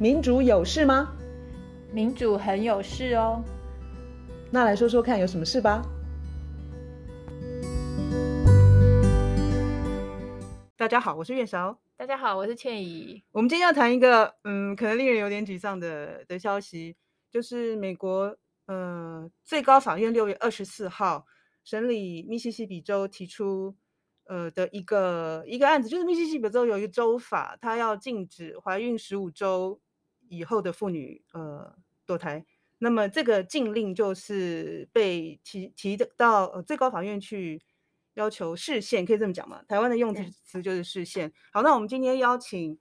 民主有事吗？民主很有事哦。那来说说看，有什么事吧？大家好，我是月韶。大家好，我是倩怡。我们今天要谈一个，嗯，可能令人有点沮丧的的消息，就是美国，呃，最高法院六月二十四号审理密西西比州提出。呃的一个一个案子，就是密西西比州有一个州法，它要禁止怀孕十五周以后的妇女呃堕胎。那么这个禁令就是被提提到呃最高法院去要求释宪，可以这么讲吗？台湾的用词就是释宪。好，那我们今天邀请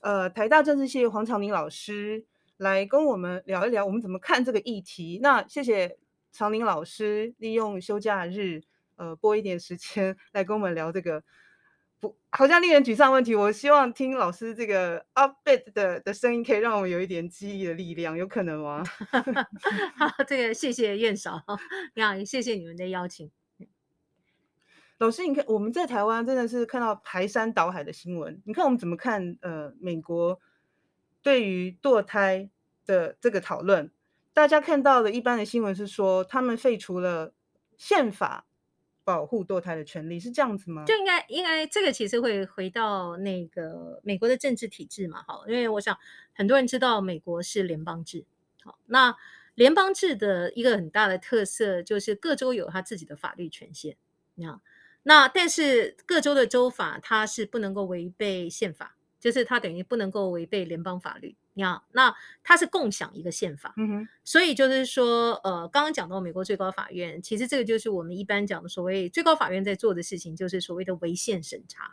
呃台大政治系黄长宁老师来跟我们聊一聊，我们怎么看这个议题。那谢谢长宁老师利用休假日。呃，拨一点时间 来跟我们聊这个不好像令人沮丧的问题。我希望听老师这个 upbeat 的的声音，可以让我们有一点记忆的力量，有可能吗？好，这个谢谢院嫂，你好，谢谢你们的邀请。老师，你看我们在台湾真的是看到排山倒海的新闻，你看我们怎么看？呃，美国对于堕胎的这个讨论，大家看到的一般的新闻是说，他们废除了宪法。保护堕胎的权利是这样子吗？就应该应该这个其实会回到那个美国的政治体制嘛，好，因为我想很多人知道美国是联邦制，好，那联邦制的一个很大的特色就是各州有他自己的法律权限，你看，那但是各州的州法它是不能够违背宪法，就是它等于不能够违背联邦法律。你好，那它是共享一个宪法，嗯哼，所以就是说，呃，刚刚讲到美国最高法院，其实这个就是我们一般讲的所谓最高法院在做的事情，就是所谓的违宪审查，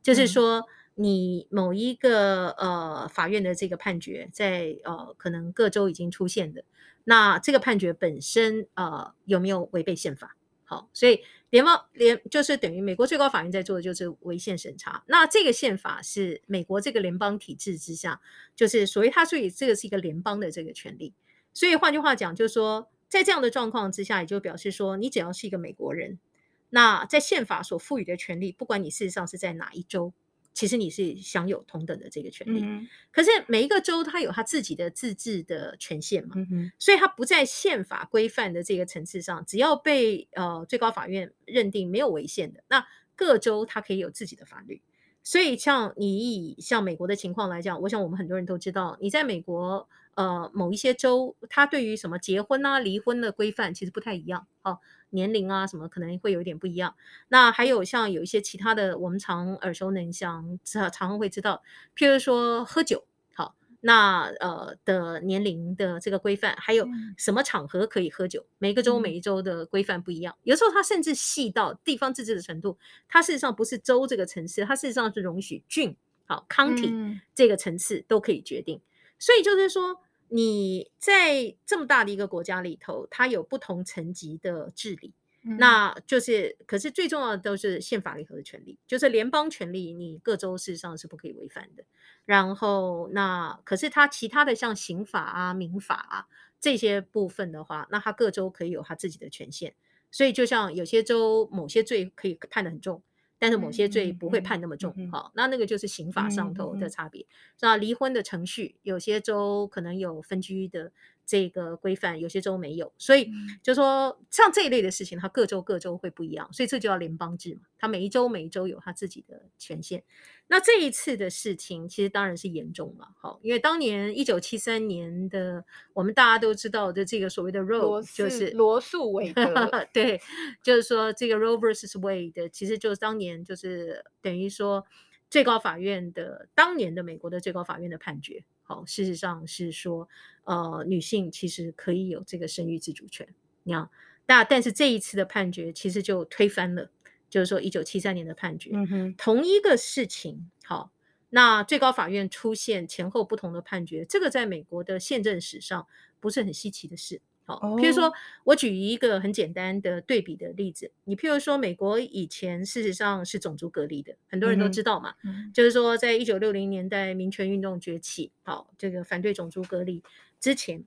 就是说你某一个呃法院的这个判决在呃可能各州已经出现的，那这个判决本身呃有没有违背宪法？好，所以联邦联就是等于美国最高法院在做的就是违宪审查。那这个宪法是美国这个联邦体制之下，就是所谓它所以这个是一个联邦的这个权利。所以换句话讲，就是说在这样的状况之下，也就表示说你只要是一个美国人，那在宪法所赋予的权利，不管你事实上是在哪一州。其实你是享有同等的这个权利，嗯、可是每一个州它有它自己的自治的权限嘛，嗯、所以它不在宪法规范的这个层次上，只要被呃最高法院认定没有违宪的，那各州它可以有自己的法律。所以像你以像美国的情况来讲，我想我们很多人都知道，你在美国呃某一些州，它对于什么结婚啊、离婚的规范其实不太一样，哦年龄啊，什么可能会有一点不一样。那还有像有一些其他的，我们常耳熟能详，常常会知道，譬如说喝酒，好，那呃的年龄的这个规范，还有什么场合可以喝酒，每个州每一州的规范不一样。有时候它甚至细到地方自治的程度，它事实上不是州这个层次，它事实上是容许郡，好，county 这个层次都可以决定。所以就是说。你在这么大的一个国家里头，它有不同层级的治理，嗯、那就是，可是最重要的都是宪法里头的权利，就是联邦权利，你各州事实上是不可以违反的。然后，那可是它其他的像刑法啊、民法啊这些部分的话，那它各州可以有它自己的权限。所以，就像有些州某些罪可以判得很重。但是某些罪不会判那么重，好、那那个就是刑法上头的差别。那、离婚的程序，有些州可能有分居的这个规范，有些州没有，所以就说像这一类的事情，它各州各州会不一样，所以这就叫联邦制嘛，它每一州每一州有它自己的权限。那这一次的事情，其实当然是严重了，好，因为当年一九七三年的，我们大家都知道的这个所谓的 Roe，就是罗素韦德，对，就是说这个 Roe versus Wade，其实就是当年就是等于说最高法院的当年的美国的最高法院的判决，好，事实上是说，呃，女性其实可以有这个生育自主权，你看，但但是这一次的判决其实就推翻了。就是说，一九七三年的判决，嗯哼，同一个事情，好，那最高法院出现前后不同的判决，这个在美国的宪政史上不是很稀奇的事，好，譬如说，我举一个很简单的对比的例子，你譬如说，美国以前事实上是种族隔离的，很多人都知道嘛，嗯，就是说，在一九六零年代民权运动崛起，好，这个反对种族隔离之前，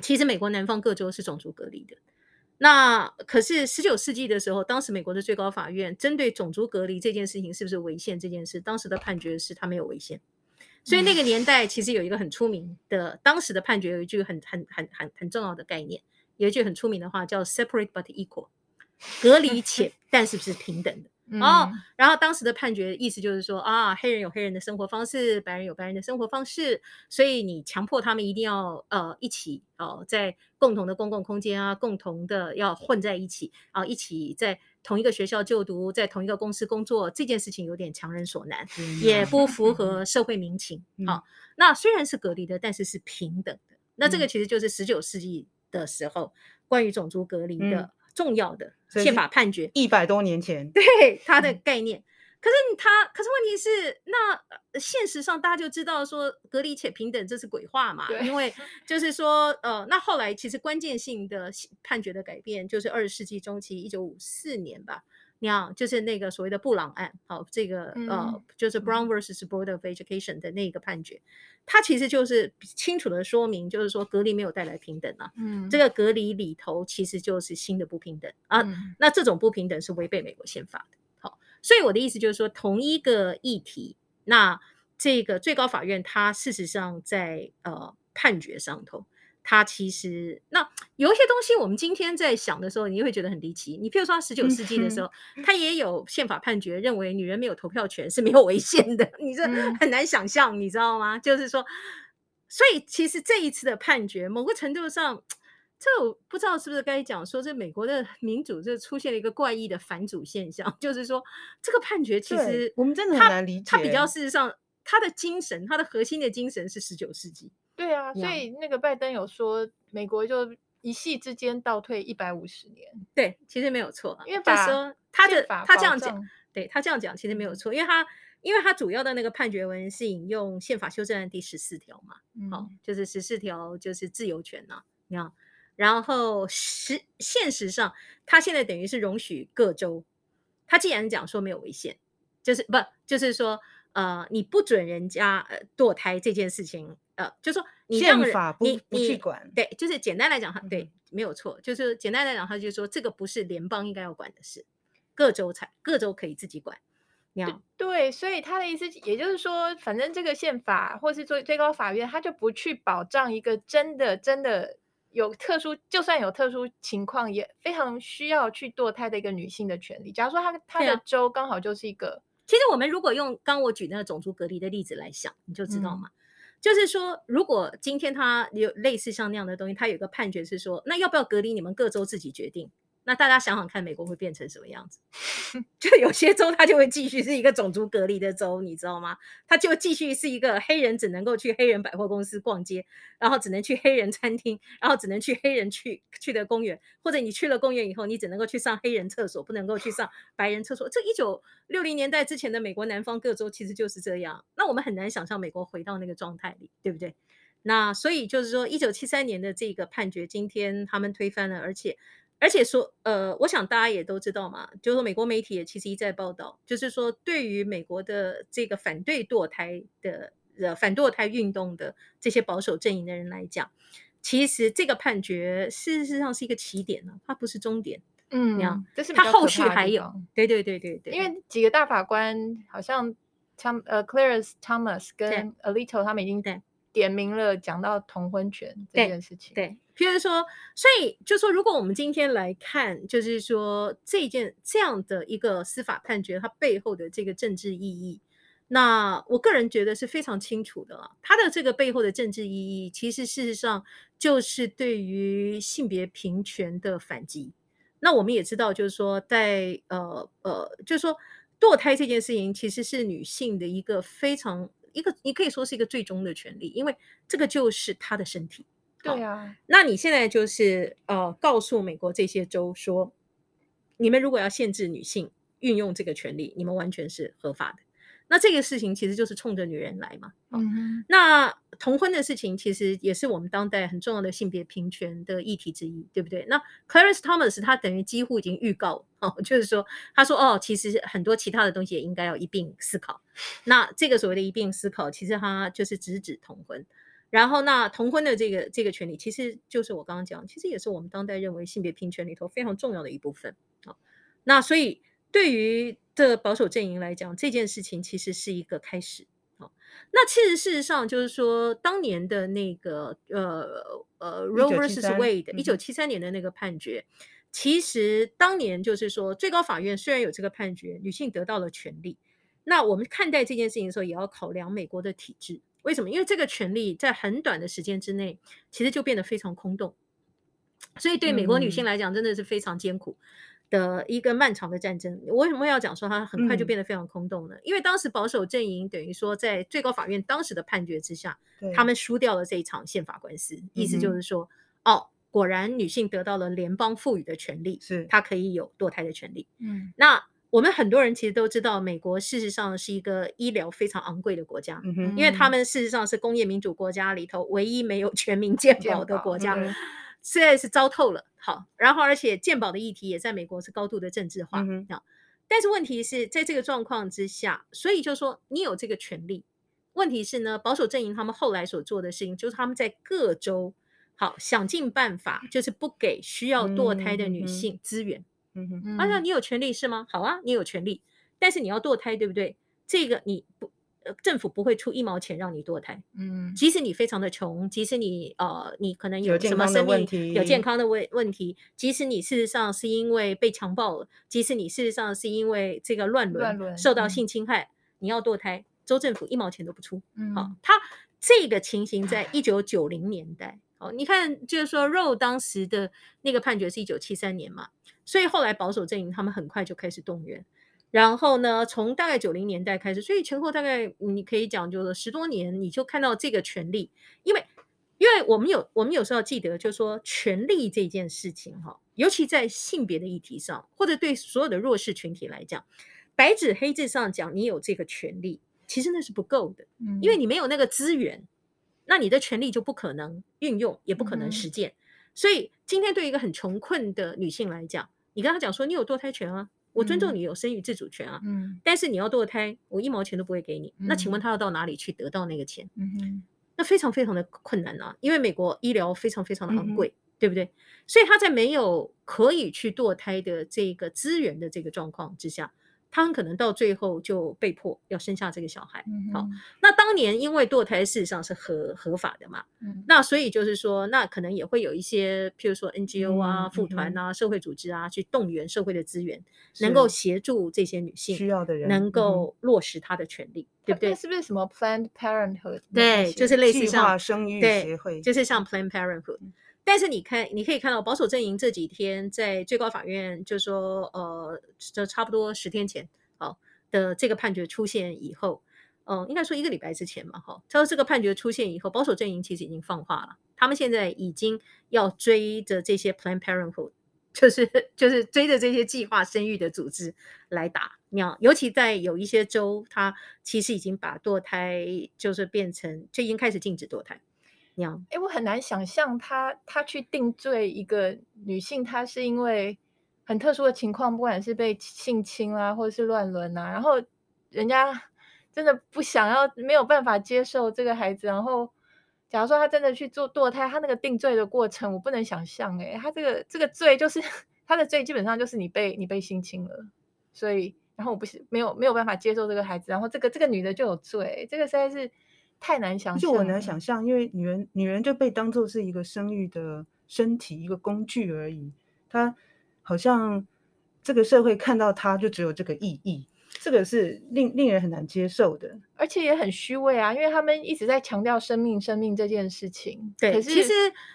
其实美国南方各州是种族隔离的。那可是十九世纪的时候，当时美国的最高法院针对种族隔离这件事情是不是违宪这件事，当时的判决是他没有违宪。所以那个年代其实有一个很出名的，当时的判决有一句很很很很很重要的概念，有一句很出名的话叫 “separate but equal”，隔离且 但是不是平等的。嗯、哦，然后当时的判决意思就是说啊，黑人有黑人的生活方式，白人有白人的生活方式，所以你强迫他们一定要呃一起哦，在共同的公共空间啊，共同的要混在一起啊，一起在同一个学校就读，在同一个公司工作，这件事情有点强人所难，嗯、也不符合社会民情。好、嗯哦，那虽然是隔离的，但是是平等的。那这个其实就是十九世纪的时候、嗯、关于种族隔离的。嗯重要的宪法判决，一百多年前，对它的概念。嗯、可是它，可是问题是，那现实上大家就知道说，隔离且平等这是鬼话嘛？因为就是说，呃，那后来其实关键性的判决的改变，就是二十世纪中期，一九五四年吧。你好，就是那个所谓的布朗案，好，这个呃，就是 Brown versus Board of Education 的那个判决，它其实就是清楚的说明，就是说隔离没有带来平等啊，嗯，这个隔离里头其实就是新的不平等啊，那这种不平等是违背美国宪法的，好，所以我的意思就是说，同一个议题，那这个最高法院它事实上在呃判决上头。他其实那有一些东西，我们今天在想的时候，你会觉得很离奇。你譬如说，十九世纪的时候，他也有宪法判决认为女人没有投票权是没有违宪的，你这很难想象，你知道吗？就是说，所以其实这一次的判决，某个程度上，这我不知道是不是该讲说，这美国的民主这出现了一个怪异的反主现象，就是说，这个判决其实我们真的很难理解，它比较事实上，它的精神，它的核心的精神是十九世纪。对啊，所以那个拜登有说，美国就一夕之间倒退一百五十年。对，其实没有错，因为就是说他的他这样讲，对他这样讲其实没有错，因为他因为他主要的那个判决文是引用宪法修正案第十四条嘛，嗯、好，就是十四条就是自由权呐、啊，你看，然后实现实上他现在等于是容许各州，他既然讲说没有违宪，就是不就是说呃你不准人家呃堕胎这件事情。呃，就说你宪法不你不去管，对，就是简单来讲，哈，对，没有错，就是简单来讲，他就说这个不是联邦应该要管的事，各州才各州可以自己管。你对，对，所以他的意思，也就是说，反正这个宪法或是最最高法院，他就不去保障一个真的真的有特殊，就算有特殊情况，也非常需要去堕胎的一个女性的权利。假如说他他的州刚好就是一个，啊、其实我们如果用刚我举那个种族隔离的例子来想，你就知道嘛。嗯就是说，如果今天他有类似像那样的东西，他有个判决是说，那要不要隔离，你们各州自己决定。那大家想想看，美国会变成什么样子？就有些州它就会继续是一个种族隔离的州，你知道吗？它就继续是一个黑人只能够去黑人百货公司逛街，然后只能去黑人餐厅，然后只能去黑人去去的公园，或者你去了公园以后，你只能够去上黑人厕所，不能够去上白人厕所。这一九六零年代之前的美国南方各州其实就是这样。那我们很难想象美国回到那个状态里，对不对？那所以就是说，一九七三年的这个判决，今天他们推翻了，而且。而且说，呃，我想大家也都知道嘛，就是说美国媒体也其实一再报道，就是说对于美国的这个反对堕胎的呃反堕胎运动的这些保守阵营的人来讲，其实这个判决事实上是一个起点呢，它不是终点。嗯，这是它后续还有，对对对对对，因为几个大法官好像像呃 Clarence Thomas 跟 Alito 他们已经在。点名了讲到同婚权这件事情，对，譬如说，所以就说，如果我们今天来看，就是说这件这样的一个司法判决，它背后的这个政治意义，那我个人觉得是非常清楚的啊。它的这个背后的政治意义，其实事实上就是对于性别平权的反击。那我们也知道，就是说在呃呃，就是说堕胎这件事情，其实是女性的一个非常。一个，你可以说是一个最终的权利，因为这个就是她的身体。对啊，那你现在就是呃，告诉美国这些州说，你们如果要限制女性运用这个权利，你们完全是合法的。那这个事情其实就是冲着女人来嘛。嗯哼，那同婚的事情其实也是我们当代很重要的性别平权的议题之一，对不对？那 Clarence Thomas 他等于几乎已经预告哦，就是说他说哦，其实很多其他的东西也应该要一并思考。那这个所谓的一并思考，其实他就是直指同婚。然后那同婚的这个这个权利，其实就是我刚刚讲，其实也是我们当代认为性别平权里头非常重要的一部分。啊，那所以对于的保守阵营来讲，这件事情其实是一个开始。啊，那其实事实上就是说，当年的那个呃呃 Roe vs Wade 一九七三年的那个判决，嗯、其实当年就是说，最高法院虽然有这个判决，女性得到了权利。那我们看待这件事情的时候，也要考量美国的体制。为什么？因为这个权利在很短的时间之内，其实就变得非常空洞。所以对美国女性来讲，真的是非常艰苦的一个漫长的战争。我为什么要讲说它很快就变得非常空洞呢？因为当时保守阵营等于说，在最高法院当时的判决之下，他们输掉了这一场宪法官司。意思就是说，哦，果然女性得到了联邦赋予的权利，是她可以有堕胎的权利。嗯，那。我们很多人其实都知道，美国事实上是一个医疗非常昂贵的国家，嗯，因为他们事实上是工业民主国家里头唯一没有全民健保的国家，现在是糟透了。好，然后而且健保的议题也在美国是高度的政治化。但是问题是在这个状况之下，所以就说你有这个权利，问题是呢，保守阵营他们后来所做的事情，就是他们在各州好想尽办法，就是不给需要堕胎的女性资源。嗯哼，啊，那你有权利是吗？好啊，你有权利，但是你要堕胎，对不对？这个你不，呃，政府不会出一毛钱让你堕胎。嗯，即使你非常的穷，即使你呃，你可能有什么生命有健康的问问题，即使你事实上是因为被强暴了，即使你事实上是因为这个乱伦，乱伦受到性侵害，嗯、你要堕胎，州政府一毛钱都不出。嗯，好，他这个情形在一九九零年代，好，你看，就是说，Roe 当时的那个判决是一九七三年嘛。所以后来保守阵营他们很快就开始动员，然后呢，从大概九零年代开始，所以前后大概你可以讲就是十多年，你就看到这个权利，因为因为我们有我们有时候要记得，就是说权利这件事情哈，尤其在性别的议题上，或者对所有的弱势群体来讲，白纸黑字上讲你有这个权利，其实那是不够的，因为你没有那个资源，那你的权利就不可能运用，也不可能实践。所以今天对一个很穷困的女性来讲，你跟她讲说，你有堕胎权啊，我尊重你有生育自主权啊，嗯，但是你要堕胎，我一毛钱都不会给你。嗯、那请问她要到哪里去得到那个钱？嗯哼，那非常非常的困难啊，因为美国医疗非常非常的昂贵，嗯、对不对？所以她在没有可以去堕胎的这个资源的这个状况之下。他很可能到最后就被迫要生下这个小孩。嗯、好，那当年因为堕胎事实上是合合法的嘛，嗯、那所以就是说，那可能也会有一些，譬如说 NGO 啊、妇团、嗯、啊、社会组织啊，去动员社会的资源，能够协助这些女性需要的人能够落实她的权利，嗯、对不对？是不是什么 Planned Parenthood？对，就是类似像生育协会，就是像 Planned Parenthood。但是你看，你可以看到保守阵营这几天在最高法院，就说，呃，就差不多十天前，好的这个判决出现以后，嗯、应该说一个礼拜之前嘛，哈，他说这个判决出现以后，保守阵营其实已经放话了，他们现在已经要追着这些 Planned Parenthood，就是 就是追着这些计划生育的组织来打，你要，尤其在有一些州，他其实已经把堕胎就是变成就已经开始禁止堕胎。哎，我很难想象他他去定罪一个女性，她是因为很特殊的情况，不管是被性侵啊，或者是乱伦啊，然后人家 真的不想要，没有办法接受这个孩子，然后假如说他真的去做堕胎，他那个定罪的过程，我不能想象。哎，他这个这个罪就是 他的罪，基本上就是你被你被性侵了，所以然后我不是没有没有办法接受这个孩子，然后这个这个女的就有罪，这个实在是。太难想象，就我难想象，因为女人女人就被当做是一个生育的身体，一个工具而已。她好像这个社会看到她就只有这个意义，这个是令令人很难接受的，而且也很虚伪啊，因为他们一直在强调生命生命这件事情。对，可是其实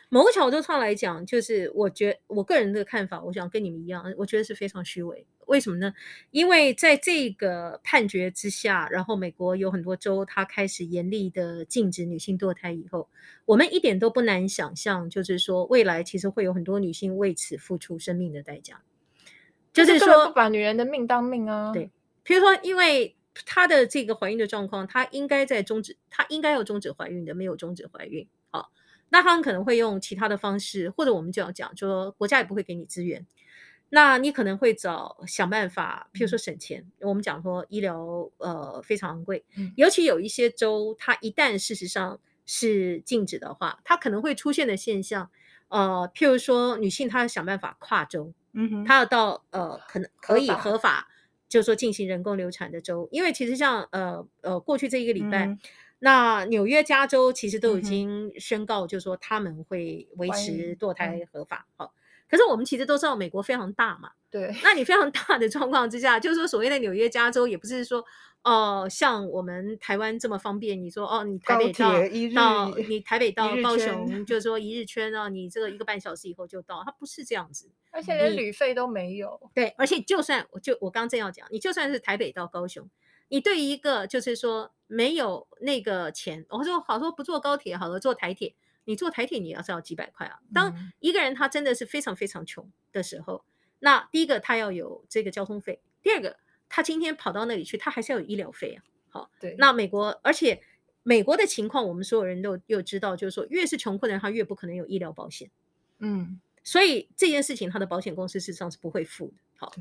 某个角度上来讲，就是我觉我个人的看法，我想跟你们一样，我觉得是非常虚伪。为什么呢？因为在这个判决之下，然后美国有很多州，它开始严厉的禁止女性堕胎以后，我们一点都不难想象，就是说未来其实会有很多女性为此付出生命的代价。就是说，不把女人的命当命啊。对，比如说，因为她的这个怀孕的状况，她应该在终止，她应该要终止怀孕的，没有终止怀孕。好，那他们可能会用其他的方式，或者我们就要讲，就说国家也不会给你资源。那你可能会找想办法，譬如说省钱。嗯、我们讲说医疗呃非常昂贵，嗯、尤其有一些州，它一旦事实上是禁止的话，它可能会出现的现象，呃，譬如说女性她要想办法跨州，嗯哼，她要到呃可能可以合法就是说进行人工流产的州，因为其实像呃呃过去这一个礼拜，嗯、那纽约、加州其实都已经宣告，就是说他们会维持堕胎合法。好、嗯，可是我们其实都知道美国非常大嘛，对，那你非常大的状况之下，就是说所谓的纽约、加州也不是说。哦，像我们台湾这么方便，你说哦，你台北到到你台北到高雄，就是说一日圈啊，你这个一个半小时以后就到，它不是这样子，而且连旅费都没有。对，而且就算我就我刚正要讲，你就算是台北到高雄，你对于一个就是说没有那个钱，我说好说不坐高铁好了，坐台铁，你坐台铁你要是要几百块啊。当一个人他真的是非常非常穷的时候，那第一个他要有这个交通费，第二个。他今天跑到那里去，他还是要有医疗费啊。好，对。那美国，而且美国的情况，我们所有人都又知道，就是说，越是穷困的人，他越不可能有医疗保险。嗯，所以这件事情，他的保险公司事实上是不会付的。好。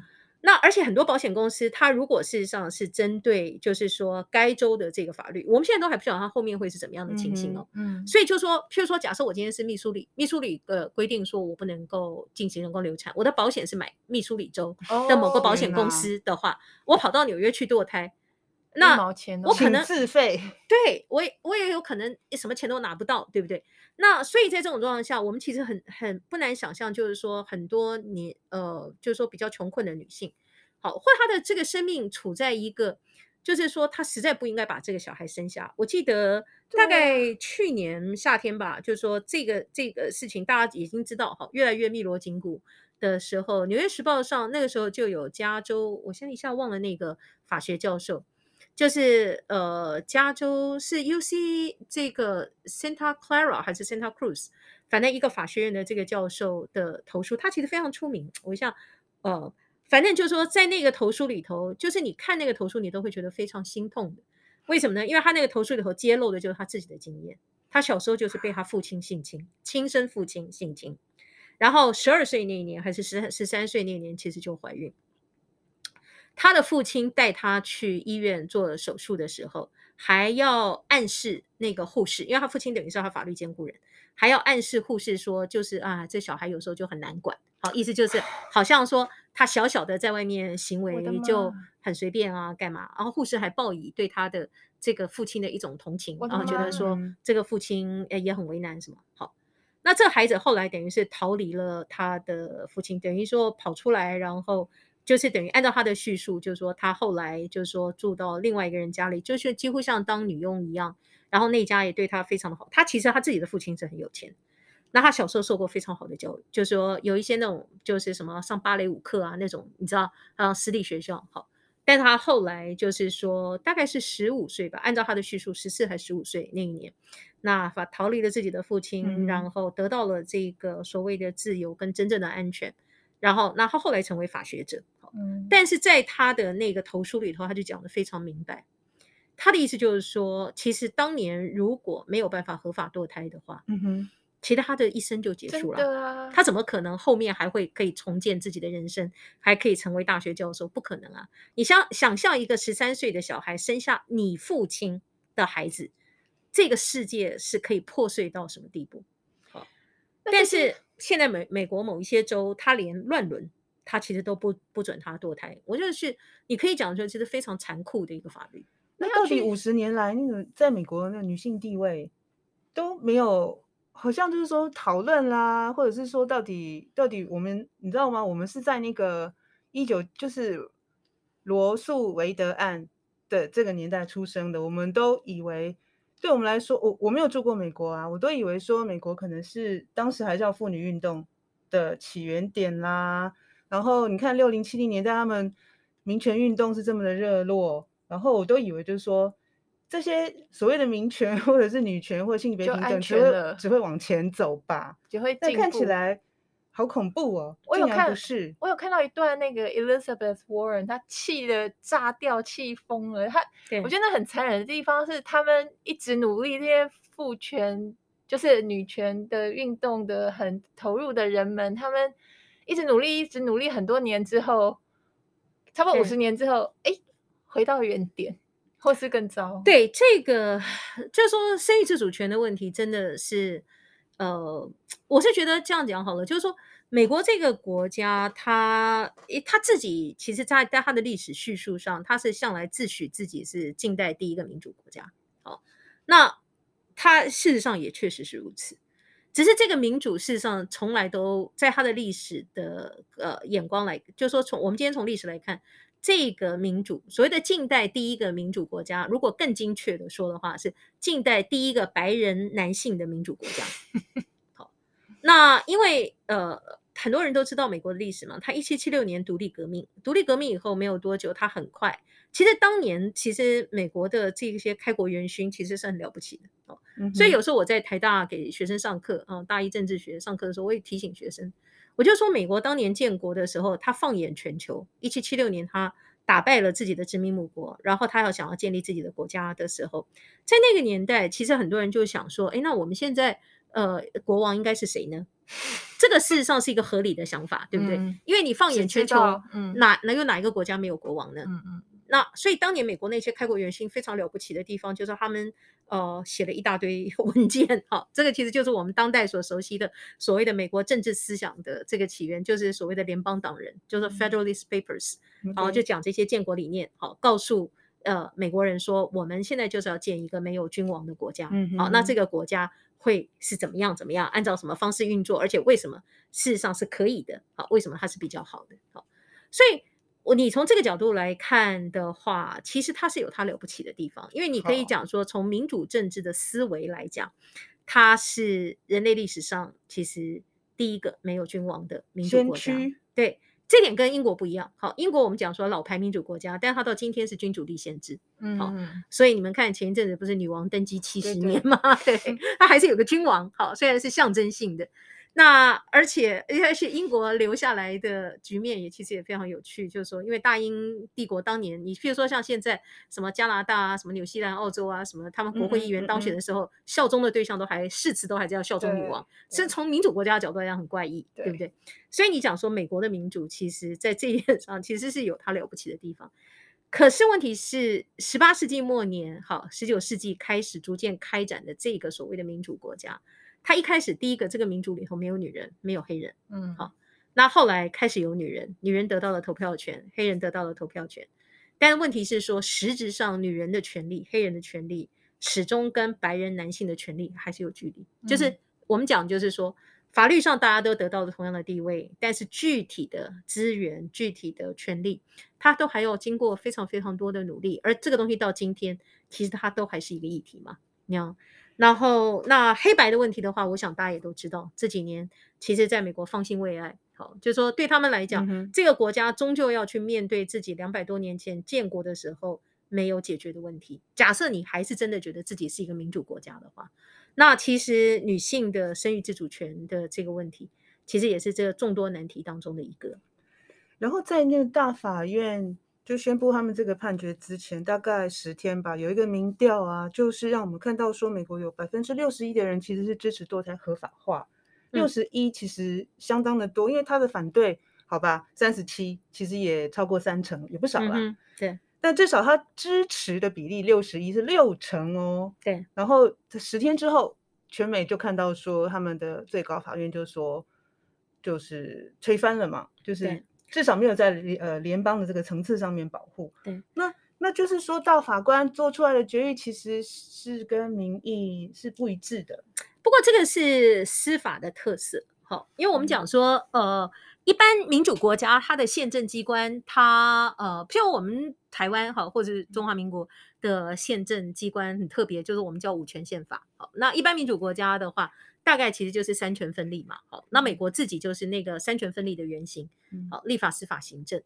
那而且很多保险公司，它如果事实上是针对，就是说该州的这个法律，我们现在都还不知道它后面会是怎么样的情形哦。嗯，嗯，所以就说，譬如说，假设我今天是密苏里，密苏里的规定说我不能够进行人工流产，我的保险是买密苏里州的某个保险公司的话，哦、我跑到纽约去堕胎。那我可能自费，对我也我也有可能什么钱都拿不到，对不对？那所以在这种状况下，我们其实很很不难想象，就是说很多你呃，就是说比较穷困的女性，好，或她的这个生命处在一个，就是说她实在不应该把这个小孩生下。我记得大概去年夏天吧，啊、就是说这个这个事情大家已经知道哈，越来越密锣紧鼓的时候，《纽约时报》上那个时候就有加州，我现在一下忘了那个法学教授。就是呃，加州是 UC 这个 Santa Clara 还是 Santa Cruz，反正一个法学院的这个教授的投书，他其实非常出名。我想，呃，反正就是说，在那个投书里头，就是你看那个投书，你都会觉得非常心痛的。为什么呢？因为他那个投书里头揭露的就是他自己的经验。他小时候就是被他父亲性侵，亲生父亲性侵，然后十二岁那一年还是十十三岁那一年，其实就怀孕。他的父亲带他去医院做手术的时候，还要暗示那个护士，因为他父亲等于是他法律监护人，还要暗示护士说，就是啊，这小孩有时候就很难管，好，意思就是好像说他小小的在外面行为就很随便啊，干嘛？然后护士还报以对他的这个父亲的一种同情，然后觉得说这个父亲诶也很为难，什么？好，那这孩子后来等于是逃离了他的父亲，等于说跑出来，然后。就是等于按照他的叙述，就是说他后来就是说住到另外一个人家里，就是几乎像当女佣一样，然后那家也对他非常的好。他其实他自己的父亲是很有钱，那他小时候受过非常好的教育，就是说有一些那种就是什么上芭蕾舞课啊那种，你知道啊私立学校好。但他后来就是说大概是十五岁吧，按照他的叙述，十四还十五岁那一年，那法逃离了自己的父亲，嗯、然后得到了这个所谓的自由跟真正的安全，然后那他后来成为法学者。嗯，但是在他的那个投书里头，他就讲得非常明白。他的意思就是说，其实当年如果没有办法合法堕胎的话，嗯哼，其实他的一生就结束了。啊，他怎么可能后面还会可以重建自己的人生，还可以成为大学教授？不可能啊！你想想象一个十三岁的小孩生下你父亲的孩子，这个世界是可以破碎到什么地步？好，但是现在美美国某一些州，他连乱伦。他其实都不不准他堕胎，我觉得是你可以讲说，其实非常残酷的一个法律。那到底五十年来，那个在美国那女性地位都没有，好像就是说讨论啦，或者是说到底到底我们你知道吗？我们是在那个一九就是罗素韦德案的这个年代出生的，我们都以为，对我们来说，我我没有住过美国啊，我都以为说美国可能是当时还叫妇女运动的起源点啦。然后你看，六零七零年代他们民权运动是这么的热络，然后我都以为就是说，这些所谓的民权或者是女权或者性别平等只会只会往前走吧，只会但看起来好恐怖哦。我有看，是我有看到一段那个 Elizabeth Warren，她气的炸掉，气疯了。她我觉得很残忍的地方是，他们一直努力，这些父权就是女权的运动的很投入的人们，他们。一直努力，一直努力，很多年之后，差不多五十年之后，哎，回到原点，或是更糟。对这个，就是说生育自主权的问题，真的是，呃，我是觉得这样讲好了，就是说，美国这个国家，它诶，它自己其实在在它的历史叙述上，它是向来自诩自己是近代第一个民主国家。好，那它事实上也确实是如此。只是这个民主事实上从来都在它的历史的呃眼光来，就是说从我们今天从历史来看，这个民主所谓的近代第一个民主国家，如果更精确的说的话，是近代第一个白人男性的民主国家。好，那因为呃很多人都知道美国的历史嘛，他一七七六年独立革命，独立革命以后没有多久，他很快。其实当年，其实美国的这些开国元勋其实是很了不起的哦。嗯、所以有时候我在台大给学生上课啊，大一政治学上课的时候，我也提醒学生，我就说美国当年建国的时候，他放眼全球，一七七六年他打败了自己的殖民母国，然后他要想要建立自己的国家的时候，在那个年代，其实很多人就想说，哎，那我们现在呃国王应该是谁呢？这个事实上是一个合理的想法，对不对？嗯、因为你放眼全球，嗯、哪能有哪一个国家没有国王呢？嗯嗯。那所以当年美国那些开国元勋非常了不起的地方，就是他们呃写了一大堆 文件，好，这个其实就是我们当代所熟悉的所谓的美国政治思想的这个起源，就是所谓的联邦党人，就是 Federalist Papers，然后就讲这些建国理念，好，告诉呃美国人说，我们现在就是要建一个没有君王的国家，好，那这个国家会是怎么样怎么样，按照什么方式运作，而且为什么事实上是可以的，好，为什么它是比较好的，好，所以。我你从这个角度来看的话，其实它是有它了不起的地方，因为你可以讲说，从民主政治的思维来讲，它是人类历史上其实第一个没有君王的民主国家。对，这点跟英国不一样。好，英国我们讲说老牌民主国家，但是它到今天是君主立宪制。嗯，好，所以你们看前一阵子不是女王登基七十年吗？对，对，它还是有个君王。好，虽然是象征性的。那而且而且英国留下来的局面也其实也非常有趣，就是说，因为大英帝国当年，你譬如说像现在什么加拿大啊、什么纽西兰、澳洲啊，什么他们国会议员当选的时候，嗯嗯嗯、效忠的对象都还誓词都还是要效忠女王，是从民主国家的角度来讲很怪异，对，对不对？所以你讲说美国的民主，其实在这一点上其实是有它了不起的地方。可是问题是，十八世纪末年，好，十九世纪开始逐渐开展的这个所谓的民主国家。他一开始第一个这个民主里头没有女人，没有黑人，嗯，好，那后来开始有女人，女人得到了投票权，黑人得到了投票权，但是问题是说，实质上女人的权利、黑人的权利始终跟白人男性的权利还是有距离。嗯、就是我们讲，就是说法律上大家都得到了同样的地位，但是具体的资源、具体的权利，它都还要经过非常非常多的努力，而这个东西到今天，其实它都还是一个议题嘛，你要。然后，那黑白的问题的话，我想大家也都知道，这几年其实在美国放心未艾。好，就是说对他们来讲，嗯、这个国家终究要去面对自己两百多年前建国的时候没有解决的问题。假设你还是真的觉得自己是一个民主国家的话，那其实女性的生育自主权的这个问题，其实也是这个众多难题当中的一个。然后在那个大法院。就宣布他们这个判决之前，大概十天吧，有一个民调啊，就是让我们看到说，美国有百分之六十一的人其实是支持堕胎合法化，六十一其实相当的多，因为他的反对，好吧，三十七其实也超过三成，也不少了。嗯、对，但至少他支持的比例六十一是六成哦。对，然后十天之后，全美就看到说，他们的最高法院就说，就是推翻了嘛，就是。至少没有在呃联邦的这个层次上面保护。对，那那就是说到法官做出来的决议，其实是跟民意是不一致的。不过这个是司法的特色，好，因为我们讲说，呃，一般民主国家它的宪政机关，它呃，譬如我们台湾哈，或者是中华民国的宪政机关很特别，就是我们叫五权宪法。好，那一般民主国家的话。大概其实就是三权分立嘛，好，那美国自己就是那个三权分立的原型，好，立法、司法、行政。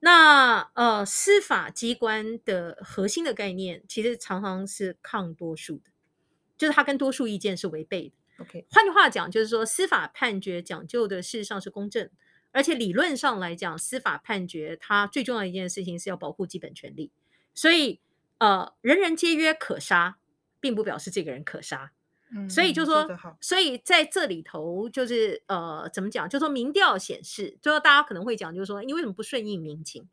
那呃，司法机关的核心的概念，其实常常是抗多数的，就是它跟多数意见是违背的。OK，换句话讲，就是说司法判决讲究的事实上是公正，而且理论上来讲，司法判决它最重要的一件事情是要保护基本权利。所以呃，人人皆曰可杀，并不表示这个人可杀。所以就说，所以在这里头就是呃，怎么讲？就说民调显示，就说大家可能会讲，就是说你为什么不顺应民情？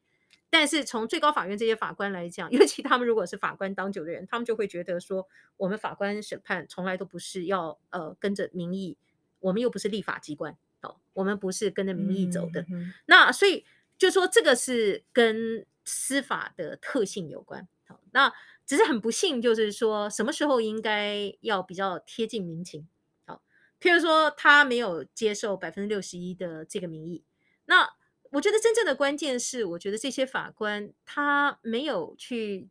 但是从最高法院这些法官来讲，尤其他们如果是法官当久的人，他们就会觉得说，我们法官审判从来都不是要呃跟着民意，我们又不是立法机关，哦，我们不是跟着民意走的。那所以就说这个是跟司法的特性有关。好，那只是很不幸，就是说什么时候应该要比较贴近民情。好，譬如说他没有接受百分之六十一的这个民意。那我觉得真正的关键是，我觉得这些法官他没有去，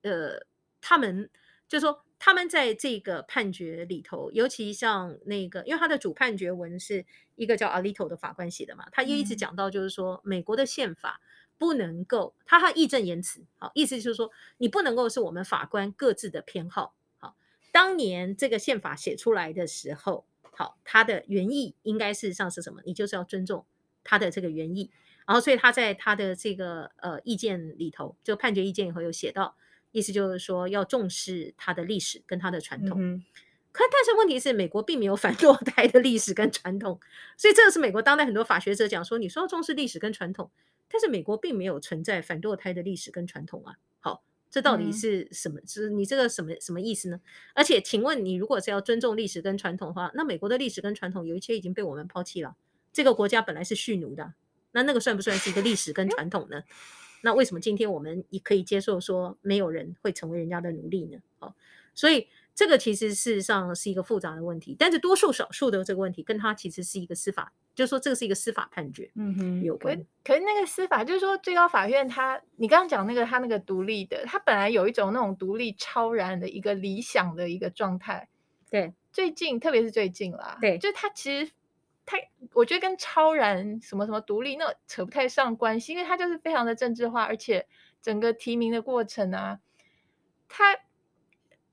呃，他们就是说。他们在这个判决里头，尤其像那个，因为他的主判决文是一个叫 Alito 的法官写的嘛，他也一直讲到，就是说美国的宪法不能够，他还义正言辞，好，意思就是说你不能够是我们法官各自的偏好，好，当年这个宪法写出来的时候，好，它的原意应该事实上是什么？你就是要尊重他的这个原意，然后所以他在他的这个呃意见里头，就判决意见以后有写到。意思就是说，要重视它的历史跟它的传统。嗯、可但是问题是，美国并没有反堕胎的历史跟传统，所以这个是美国当代很多法学者讲说，你说要重视历史跟传统，但是美国并没有存在反堕胎的历史跟传统啊。好，这到底是什么？是、嗯、你这个什么什么意思呢？而且，请问你如果是要尊重历史跟传统的话，那美国的历史跟传统有一些已经被我们抛弃了。这个国家本来是蓄奴的，那那个算不算是一个历史跟传统呢？那为什么今天我们也可以接受说没有人会成为人家的奴隶呢？好，所以这个其实事实上是一个复杂的问题，但是多数少数的这个问题跟它其实是一个司法，就是说这个是一个司法判决，嗯哼，有关。可是那个司法就是说最高法院它，你刚刚讲那个它那个独立的，它本来有一种那种独立超然的一个理想的一个状态。对，最近特别是最近啦，对，就它其实。他我觉得跟超然什么什么独立那扯不太上关系，因为他就是非常的政治化，而且整个提名的过程啊，他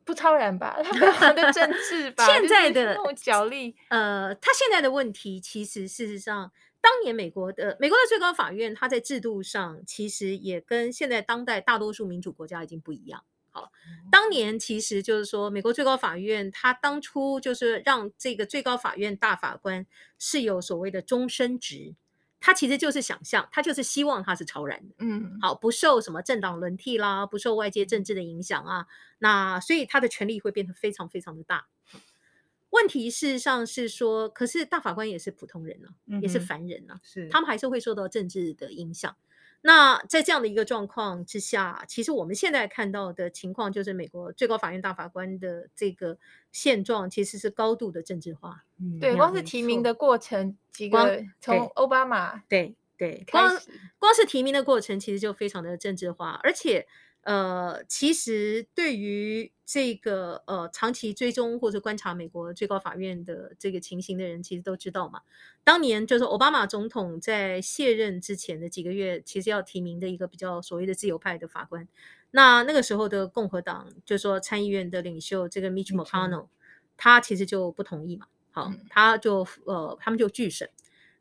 不超然吧，他非常的政治吧。现在的那种角力，呃，他现在的问题其实事实上，当年美国的美国的最高法院，它在制度上其实也跟现在当代大多数民主国家已经不一样。好，当年其实就是说，美国最高法院他当初就是让这个最高法院大法官是有所谓的终身职，他其实就是想象，他就是希望他是超然的，嗯，好，不受什么政党轮替啦，不受外界政治的影响啊，那所以他的权力会变得非常非常的大。问题事实上是说，可是大法官也是普通人啊，嗯、也是凡人啊，是他们还是会受到政治的影响。那在这样的一个状况之下，其实我们现在看到的情况就是，美国最高法院大法官的这个现状其实是高度的政治化。嗯，对，光是提名的过程，几个从奥巴马对对，光光是提名的过程，其实就非常的政治化，而且。呃，其实对于这个呃长期追踪或者观察美国最高法院的这个情形的人，其实都知道嘛。当年就是奥巴马总统在卸任之前的几个月，其实要提名的一个比较所谓的自由派的法官。那那个时候的共和党，就是说参议院的领袖这个 Mitch McConnell，他其实就不同意嘛。好，他就呃他们就拒审。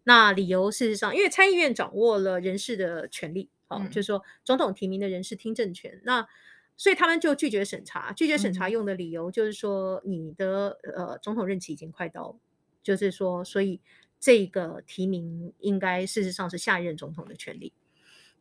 那理由事实上，因为参议院掌握了人事的权力。哦，就是说总统提名的人是听证权，嗯、那所以他们就拒绝审查。拒绝审查用的理由就是说，你的、嗯、呃总统任期已经快到，就是说，所以这个提名应该事实上是下一任总统的权利。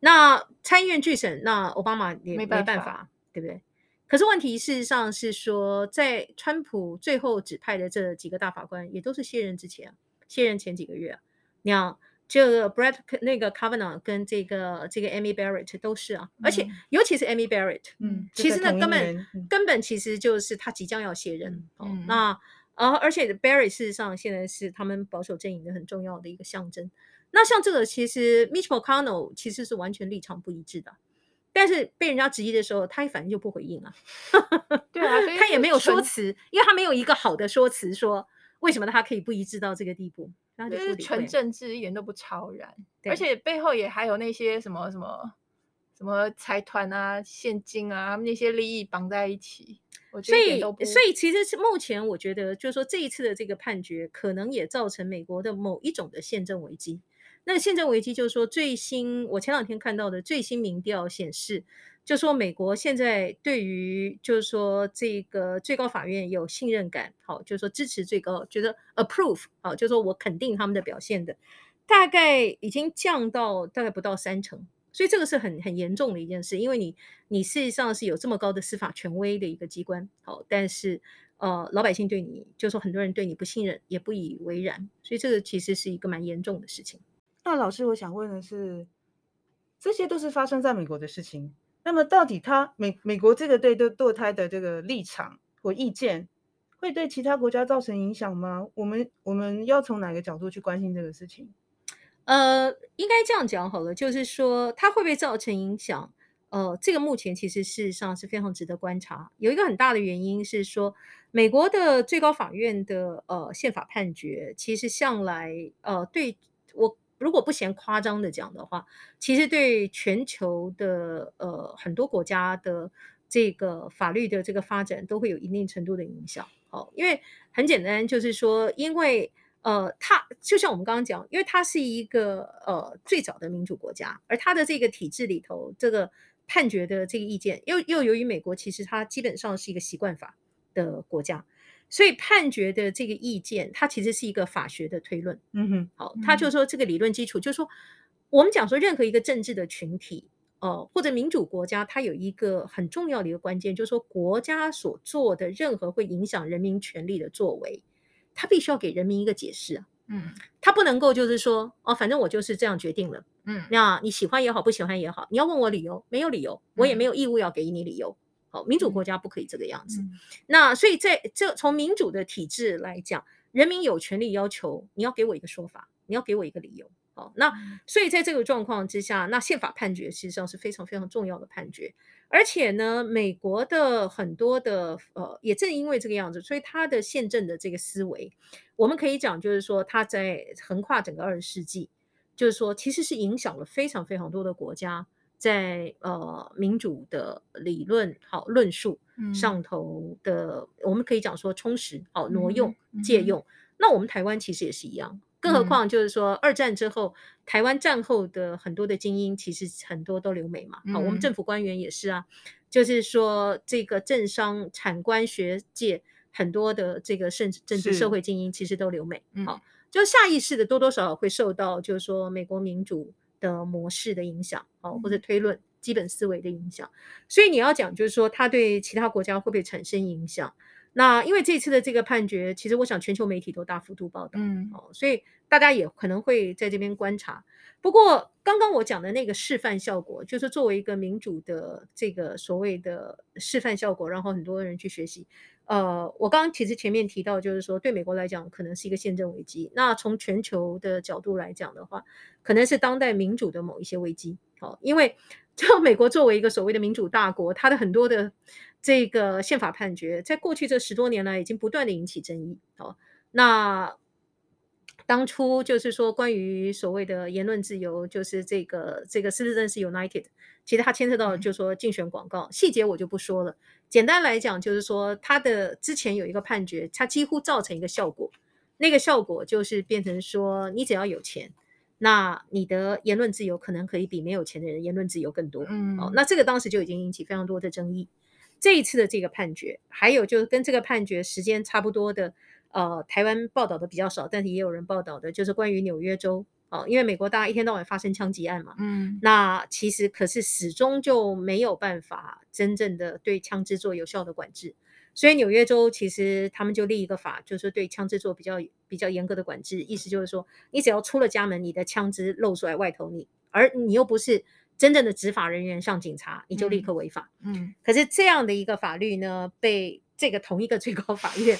那参议院拒审，那奥巴马也没办法，对不对？可是问题事实上是说，在川普最后指派的这几个大法官，也都是卸任之前，卸任前几个月啊，你要。这个 Brett 那个 Kavanaugh 跟这个这个 Amy Barrett 都是啊，嗯、而且尤其是 Amy Barrett，嗯，其实那根本、嗯、根本其实就是他即将要卸任，嗯，哦、那而而且 Barrett 事实上现在是他们保守阵营的很重要的一个象征。那像这个其实 Mitch McConnell 其实是完全立场不一致的，但是被人家质疑的时候，他反正就不回应啊，对啊，他也没有说辞，因为他没有一个好的说辞说为什么他可以不一致到这个地步。那就是纯政治，一点都不超然，而且背后也还有那些什么什么什么财团啊、现金啊那些利益绑在一起。所以，所以其实是目前我觉得，就是说这一次的这个判决，可能也造成美国的某一种的宪政危机。那现在危机就是说，最新我前两天看到的最新民调显示。就说美国现在对于就是说这个最高法院有信任感，好，就是说支持最高，觉得 approve，好，就是说我肯定他们的表现的，大概已经降到大概不到三成，所以这个是很很严重的一件事，因为你你事实上是有这么高的司法权威的一个机关，好，但是呃老百姓对你，就说很多人对你不信任，也不以为然，所以这个其实是一个蛮严重的事情。那老师，我想问的是，这些都是发生在美国的事情，那么到底他美美国这个对堕堕胎的这个立场或意见，会对其他国家造成影响吗？我们我们要从哪个角度去关心这个事情？呃，应该这样讲好了，就是说它会不会造成影响？呃，这个目前其实事实上是非常值得观察。有一个很大的原因是说，美国的最高法院的呃宪法判决，其实向来呃对我如果不嫌夸张的讲的话，其实对全球的呃很多国家的这个法律的这个发展都会有一定程度的影响。哦，因为很简单，就是说，因为呃，它就像我们刚刚讲，因为它是一个呃最早的民主国家，而它的这个体制里头，这个判决的这个意见，又又由于美国其实它基本上是一个习惯法的国家，所以判决的这个意见，它其实是一个法学的推论。嗯哼，好，他就是说这个理论基础，就是说我们讲说任何一个政治的群体。哦，或者民主国家，它有一个很重要的一个关键，就是说国家所做的任何会影响人民权利的作为，它必须要给人民一个解释啊。嗯，它不能够就是说，哦，反正我就是这样决定了。嗯，那你喜欢也好，不喜欢也好，你要问我理由，没有理由，我也没有义务要给你理由。好，民主国家不可以这个样子。嗯，那所以在这从民主的体制来讲，人民有权利要求你要给我一个说法，你要给我一个理由。哦，那所以在这个状况之下，那宪法判决实际上是非常非常重要的判决，而且呢，美国的很多的呃，也正因为这个样子，所以他的宪政的这个思维，我们可以讲就是说，他在横跨整个二十世纪，就是说其实是影响了非常非常多的国家在呃民主的理论好论述上头的，嗯、我们可以讲说充实好挪用借用，那我们台湾其实也是一样。更何况，就是说，二战之后，嗯、台湾战后的很多的精英，其实很多都留美嘛。好、嗯，我们政府官员也是啊，就是说，这个政商产官学界很多的这个甚至政治社会精英，其实都留美。好、嗯，就下意识的多多少少会受到，就是说美国民主的模式的影响，哦，或者推论基本思维的影响。所以你要讲，就是说，它对其他国家会不会产生影响？那因为这次的这个判决，其实我想全球媒体都大幅度报道，嗯，哦，所以大家也可能会在这边观察。不过刚刚我讲的那个示范效果，就是作为一个民主的这个所谓的示范效果，然后很多人去学习。呃，我刚刚其实前面提到，就是说对美国来讲可能是一个宪政危机。那从全球的角度来讲的话，可能是当代民主的某一些危机。哦，因为 就美国作为一个所谓的民主大国，它的很多的。这个宪法判决在过去这十多年来已经不断的引起争议。哦，那当初就是说关于所谓的言论自由，就是这个这个 Citizens United，其实它牵涉到就是说竞选广告，细节我就不说了。简单来讲就是说，它的之前有一个判决，它几乎造成一个效果，那个效果就是变成说，你只要有钱，那你的言论自由可能可以比没有钱的人言论自由更多。嗯，哦，那这个当时就已经引起非常多的争议。这一次的这个判决，还有就是跟这个判决时间差不多的，呃，台湾报道的比较少，但是也有人报道的，就是关于纽约州哦，因为美国大家一天到晚发生枪击案嘛，嗯，那其实可是始终就没有办法真正的对枪支做有效的管制，所以纽约州其实他们就立一个法，就是对枪支做比较比较严格的管制，意思就是说，你只要出了家门，你的枪支露出来外头，你而你又不是。真正的执法人员像警察，你就立刻违法。嗯，嗯，可是这样的一个法律呢，被这个同一个最高法院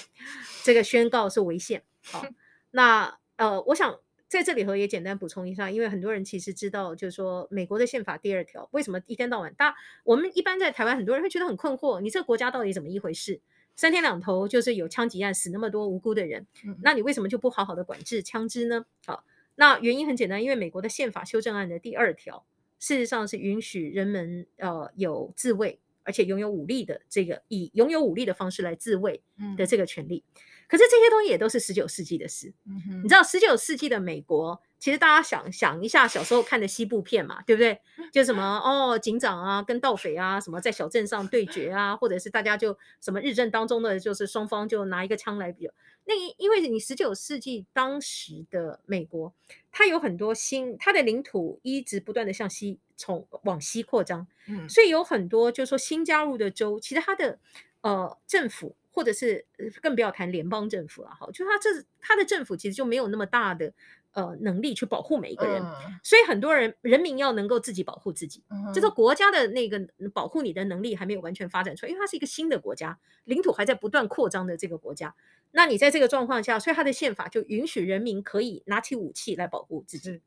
这个宣告是违宪。好，那呃，我想在这里头也简单补充一下，因为很多人其实知道，就是说美国的宪法第二条为什么一天到晚，大我们一般在台湾很多人会觉得很困惑，你这个国家到底怎么一回事？三天两头就是有枪击案，死那么多无辜的人，那你为什么就不好好的管制枪支呢？好，那原因很简单，因为美国的宪法修正案的第二条。事实上是允许人们呃有自卫，而且拥有武力的这个以拥有武力的方式来自卫的这个权利。嗯、可是这些东西也都是十九世纪的事。嗯、你知道十九世纪的美国，其实大家想想一下小时候看的西部片嘛，对不对？就什么哦警长啊跟盗匪啊什么在小镇上对决啊，或者是大家就什么日正当中的就是双方就拿一个枪来比。那因为你十九世纪当时的美国，它有很多新，它的领土一直不断的向西从往西扩张，嗯，所以有很多就是说新加入的州，其实它的呃政府。或者是更不要谈联邦政府了哈，就他这他的政府其实就没有那么大的呃能力去保护每一个人，嗯、所以很多人人民要能够自己保护自己，嗯、就是国家的那个保护你的能力还没有完全发展出来，因为它是一个新的国家，领土还在不断扩张的这个国家，那你在这个状况下，所以他的宪法就允许人民可以拿起武器来保护自己，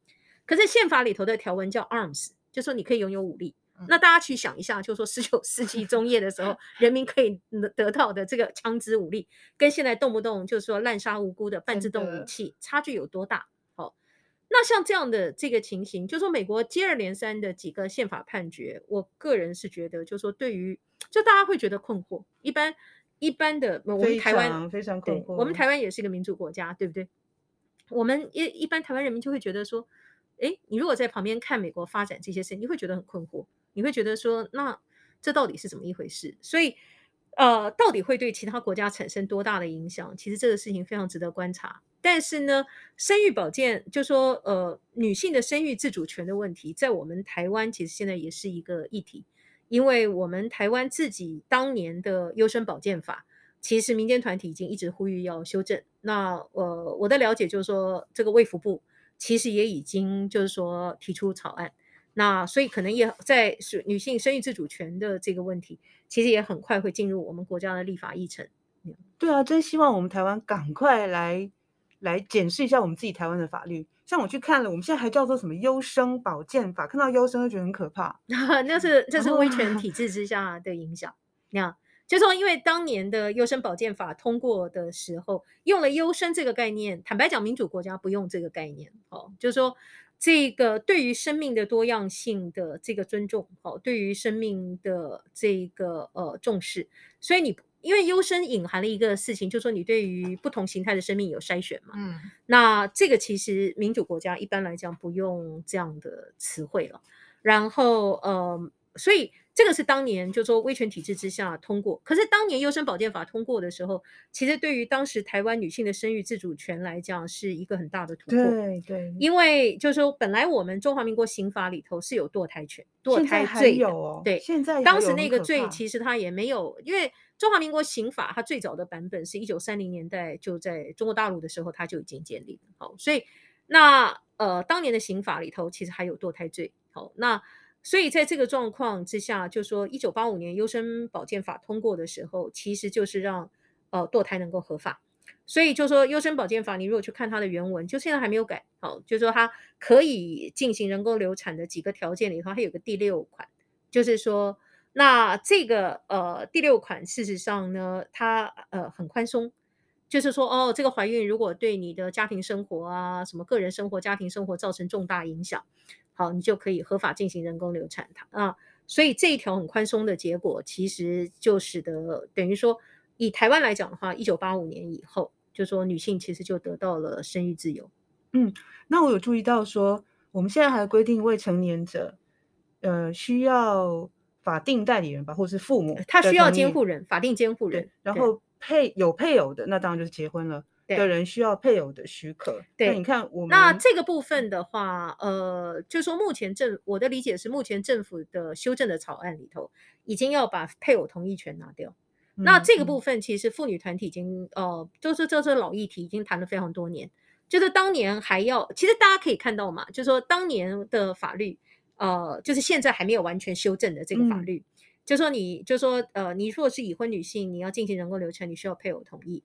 可是宪法里头的条文叫 arms，就说你可以拥有武力。那大家去想一下，就是说十九世纪中叶的时候，人民可以得到的这个枪支武力，跟现在动不动就是说滥杀无辜的半自动武器差距有多大？好，那像这样的这个情形，就是说美国接二连三的几个宪法判决，我个人是觉得，就是说对于就大家会觉得困惑。一般一般的，我们台湾非常困惑，我们台湾也是一个民主国家，对不对？我们一一般台湾人民就会觉得说，哎，你如果在旁边看美国发展这些事情，你会觉得很困惑。你会觉得说，那这到底是怎么一回事？所以，呃，到底会对其他国家产生多大的影响？其实这个事情非常值得观察。但是呢，生育保健，就说呃，女性的生育自主权的问题，在我们台湾其实现在也是一个议题，因为我们台湾自己当年的优生保健法，其实民间团体已经一直呼吁要修正。那呃，我的了解就是说，这个卫福部其实也已经就是说提出草案。那所以可能也在是女性生育自主权的这个问题，其实也很快会进入我们国家的立法议程。对啊，真希望我们台湾赶快来来检视一下我们自己台湾的法律。像我去看了，我们现在还叫做什么优生保健法，看到优生就觉得很可怕。那是这是威权体制之下的影响。那、哦、就说因为当年的优生保健法通过的时候，用了优生这个概念，坦白讲，民主国家不用这个概念。哦，就是说。这个对于生命的多样性的这个尊重，哦，对于生命的这个呃重视，所以你因为优生隐含了一个事情，就是说你对于不同形态的生命有筛选嘛，嗯，那这个其实民主国家一般来讲不用这样的词汇了，然后呃，所以。这个是当年就说威权体制之下通过，可是当年优生保健法通过的时候，其实对于当时台湾女性的生育自主权来讲是一个很大的突破。对对，因为就是说本来我们中华民国刑法里头是有堕胎权、堕胎罪的，哦、对，现在当时那个罪其实它也没有，因为中华民国刑法它最早的版本是一九三零年代就在中国大陆的时候它就已经建立了，好，所以那呃当年的刑法里头其实还有堕胎罪，好，那。所以在这个状况之下，就说一九八五年优生保健法通过的时候，其实就是让呃堕胎能够合法。所以就说优生保健法，你如果去看它的原文，就现在还没有改。好，就说它可以进行人工流产的几个条件里头，它有个第六款，就是说那这个呃第六款事实上呢，它呃很宽松，就是说哦这个怀孕如果对你的家庭生活啊什么个人生活、家庭生活造成重大影响。好，你就可以合法进行人工流产它啊，所以这一条很宽松的结果，其实就使得等于说，以台湾来讲的话，一九八五年以后，就说女性其实就得到了生育自由。嗯，那我有注意到说，我们现在还规定未成年者，呃，需要法定代理人吧，或是父母，他需要监护人，法定监护人，然后配有配偶的，那当然就是结婚了。的人需要配偶的许可。对，那你看我们那这个部分的话，呃，就是说目前政我的理解是，目前政府的修正的草案里头，已经要把配偶同意权拿掉。嗯、那这个部分其实妇女团体已经呃，就是这是老议题，已经谈了非常多年。就是当年还要，其实大家可以看到嘛，就是说当年的法律，呃，就是现在还没有完全修正的这个法律，嗯、就是说你，就是说呃，你如果是已婚女性，你要进行人工流产，你需要配偶同意。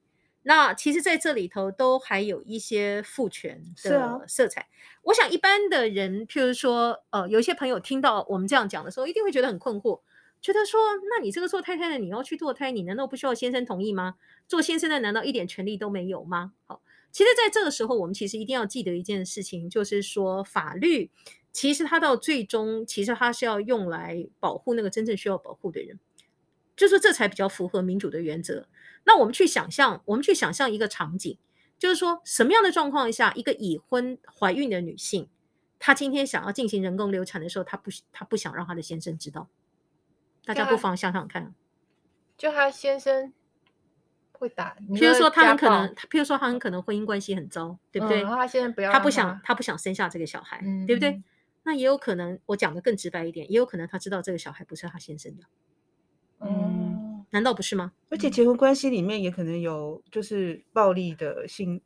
那其实，在这里头都还有一些父权的色彩。啊、我想，一般的人，譬如说，呃，有一些朋友听到我们这样讲的时候，一定会觉得很困惑，觉得说，那你这个做太太的，你要去堕胎，你难道不需要先生同意吗？做先生的难道一点权利都没有吗？好，其实，在这个时候，我们其实一定要记得一件事情，就是说，法律其实它到最终，其实它是要用来保护那个真正需要保护的人。就是这才比较符合民主的原则。那我们去想象，我们去想象一个场景，就是说什么样的状况下，一个已婚怀孕的女性，她今天想要进行人工流产的时候，她不她不想让她的先生知道。大家不妨想想看，就她先生会打，譬如说他很可能，譬如说他很可能婚姻关系很糟，对不对？他现在不要，他不想，他不想生下这个小孩，嗯、对不对？那也有可能，我讲的更直白一点，也有可能他知道这个小孩不是他先生的。嗯，难道不是吗？而且结婚关系里面也可能有就是暴力的性，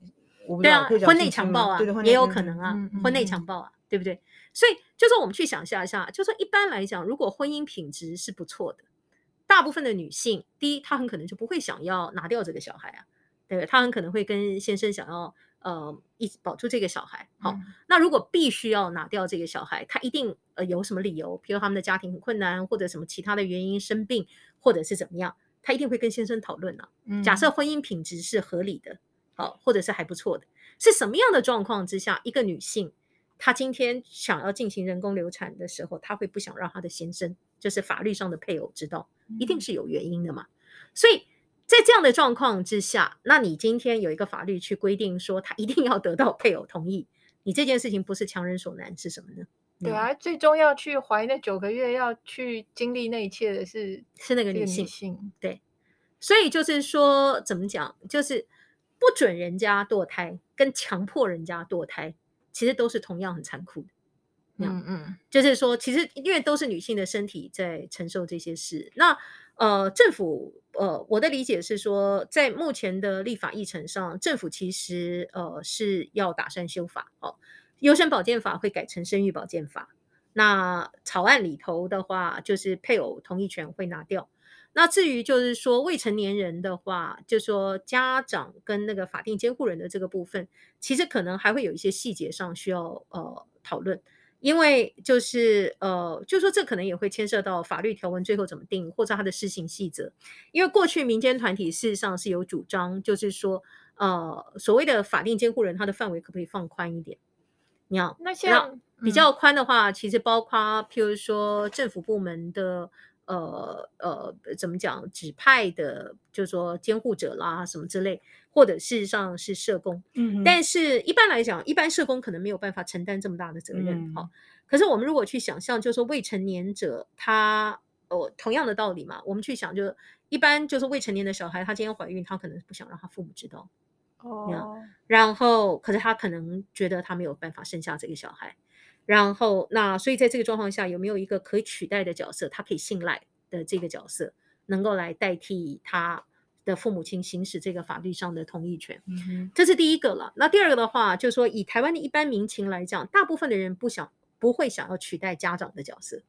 我不知对啊，婚内强暴啊，对对也有可能啊，嗯嗯婚内嗯强暴啊，对不对？所以就说我们去想象一下，就说一般来讲，如果婚姻品质是不错的，大部分的女性，第一，她很可能就不会想要拿掉这个小孩啊，对不对？她很可能会跟先生想要呃一起保住这个小孩。好，嗯那如果必须要拿掉这个小孩，她一定呃有什么理由，比如他们的家庭很困难，或者什么其他的原因生病，或者是怎么样，他一定会跟先生讨论啊。嗯假设婚姻品质是合理的，好，或者是还不错的，是什么样的状况之下，一个女性她今天想要进行人工流产的时候，她会不想让她的先生，就是法律上的配偶知道，一定是有原因的嘛。所以在这样的状况之下，那你今天有一个法律去规定说，她一定要得到配偶同意，你这件事情不是强人所难是什么呢？对啊，最终要去怀那九个月，要去经历那一切的是是那个这个女性。对。所以就是说，怎么讲？就是不准人家堕胎，跟强迫人家堕胎，其实都是同样很残酷的。嗯嗯，就是说，其实因为都是女性的身体在承受这些事。那呃，政府呃，我的理解是说，在目前的立法议程上，政府其实呃是要打算修法哦，优生保健法会改成生育保健法。那草案里头的话，就是配偶同意权会拿掉。那至于就是说未成年人的话，就说家长跟那个法定监护人的这个部分，其实可能还会有一些细节上需要呃讨论。因为就是呃，就说这可能也会牵涉到法律条文最后怎么定，或者它的施行细则。因为过去民间团体事实上是有主张，就是说呃，所谓的法定监护人，他的范围可不可以放宽一点？你要那像比较宽的话，其实包括譬如说政府部门的呃呃怎么讲指派的，就是说监护者啦什么之类，或者事实上是社工。嗯哼，但是一般来讲，一般社工可能没有办法承担这么大的责任，好、嗯。可是我们如果去想象，就是说未成年者他，哦，同样的道理嘛，我们去想，就一般就是未成年的小孩，他今天怀孕，他可能不想让他父母知道，哦，然后可是他可能觉得他没有办法生下这个小孩，然后那所以在这个状况下，有没有一个可以取代的角色，他可以信赖的这个角色，能够来代替他的父母亲行使这个法律上的同意权？嗯，这是第一个了。那第二个的话，就是说以台湾的一般民情来讲，大部分的人不想不会想要取代家长的角色，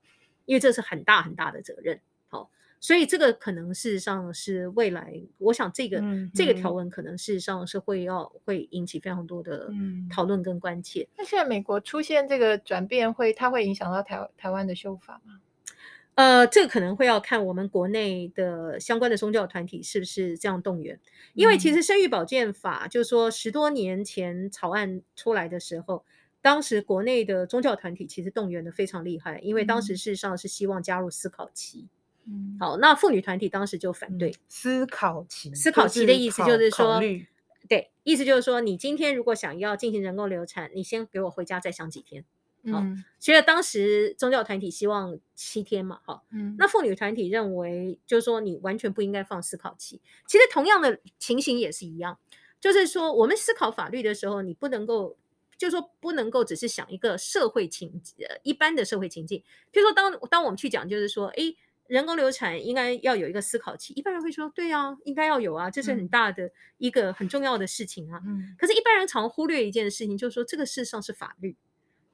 因为这是很大很大的责任。好，所以这个可能事实上是未来，我想这个、嗯、这个条文可能事实上是会要会引起非常多的讨论跟关切。那现在美国出现这个转变会，会它会影响到台台湾的修法吗？呃，这个可能会要看我们国内的相关的宗教团体是不是这样动员，因为其实生育保健法，就是说十多年前草案出来的时候，当时国内的宗教团体其实动员的非常厉害，因为当时事实上是希望加入思考期。嗯，好，那妇女团体当时就反对。思考期，思考期的意思就是说，就是对，意思就是说，你今天如果想要进行人工流产，你先给我回家再想几天。嗯，所以当时宗教团体希望七天嘛，好，嗯，那妇女团体认为，就是说你完全不应该放思考期。其实同样的情形也是一样，就是说我们思考法律的时候，你不能够，就是说不能够只是想一个社会情，呃，一般的社会情境。譬如说当，当当我们去讲，就是说，诶，人工流产应该要有一个思考期，一般人会说，对啊，应该要有啊，这是很大的一个很重要的事情啊。嗯，可是，一般人常忽略一件事情，就是说这个事实上是法律。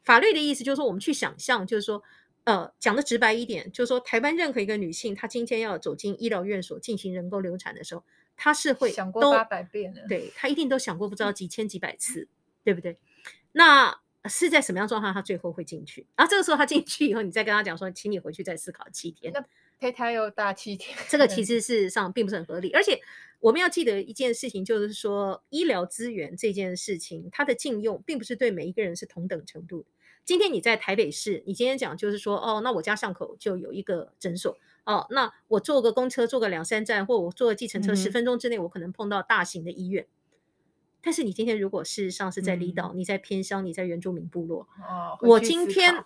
法律的意思就是说，我们去想象，就是说，呃，讲的直白一点，就是说，台湾任何一个女性，她今天要走进医疗院所进行人工流产的时候，她是会想过八百遍的，对，她一定都想过不知道几千几百次，对不对？那是在什么样状况，她最后会进去？然后这个时候她进去以后，你再跟她讲说，请你回去再思考七天。那胚胎又大七天，这个其。实事实上并不是很合理，而且我们要记得一件事情，就是说医疗资源这件事情，它的禁用并不是对每一个人是同等程度的。今天你在台北市，你今天讲就是说，哦，那我家巷口就有一个诊所，哦，那我坐个公车坐个两三站，或我坐个计程车十分钟之内，我可能碰到大型的医院。嗯、但是你今天如果事实上是在离岛，嗯、你在偏乡，你在原住民部落，哦，我今天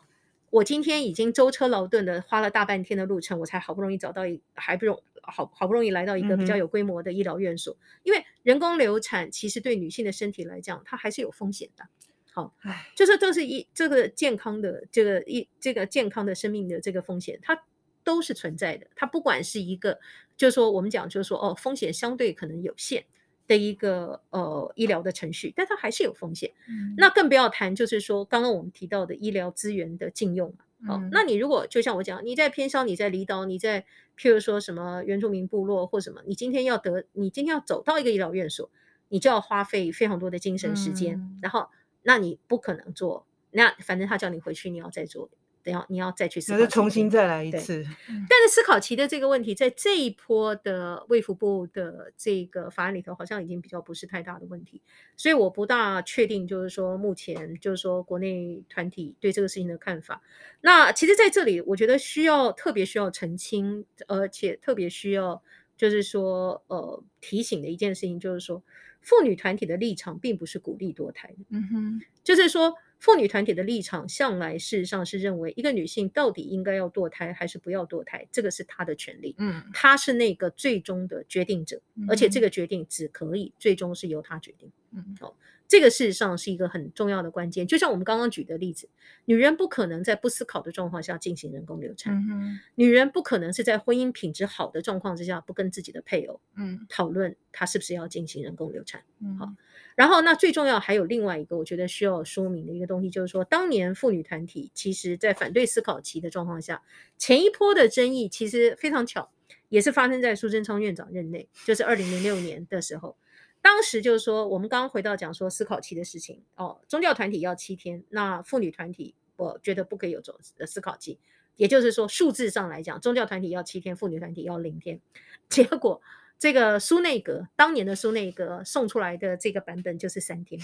我今天已经舟车劳顿的花了大半天的路程，我才好不容易找到一还不容好好不容易来到一个比较有规模的医疗院所，嗯、因为人工流产其实对女性的身体来讲，它还是有风险的。好，就是都是一这个健康的这个一这个健康的生命的这个风险，它都是存在的。它不管是一个就是说我们讲就是说哦，风险相对可能有限的一个呃医疗的程序，但它还是有风险。嗯、那更不要谈就是说刚刚我们提到的医疗资源的禁用。好，嗯、那你如果就像我讲，你在偏乡，你在离岛，你在譬如说什么原住民部落或什么，你今天要得，你今天要走到一个医疗院所，你就要花费非常多的精神时间，嗯、然后那你不可能做，那反正他叫你回去，你要再做。等下，你要再去思考，那就重新再来一次。但是思考期的这个问题，在这一波的卫福部的这个法案里头，好像已经比较不是太大的问题。所以我不大确定，就是说目前就是说国内团体对这个事情的看法。那其实在这里，我觉得需要特别需要澄清，而且特别需要就是说呃提醒的一件事情，就是说妇女团体的立场并不是鼓励堕胎。嗯哼，就是说。妇女团体的立场向来事实上是认为，一个女性到底应该要堕胎还是不要堕胎，这个是她的权利。嗯，她是那个最终的决定者，嗯、而且这个决定只可以最终是由她决定。嗯，好、哦，这个事实上是一个很重要的关键。就像我们刚刚举的例子，女人不可能在不思考的状况下进行人工流产，嗯、哼女人不可能是在婚姻品质好的状况之下不跟自己的配偶嗯讨论她是不是要进行人工流产。嗯，好。然后，那最重要还有另外一个，我觉得需要说明的一个东西，就是说，当年妇女团体其实在反对思考期的状况下，前一波的争议其实非常巧，也是发生在苏贞昌院长任内，就是二零零六年的时候。当时就是说，我们刚刚回到讲说思考期的事情哦，宗教团体要七天，那妇女团体我觉得不可以有这种思考期，也就是说数字上来讲，宗教团体要七天，妇女团体要零天，结果。这个苏内阁当年的苏内阁送出来的这个版本就是三天，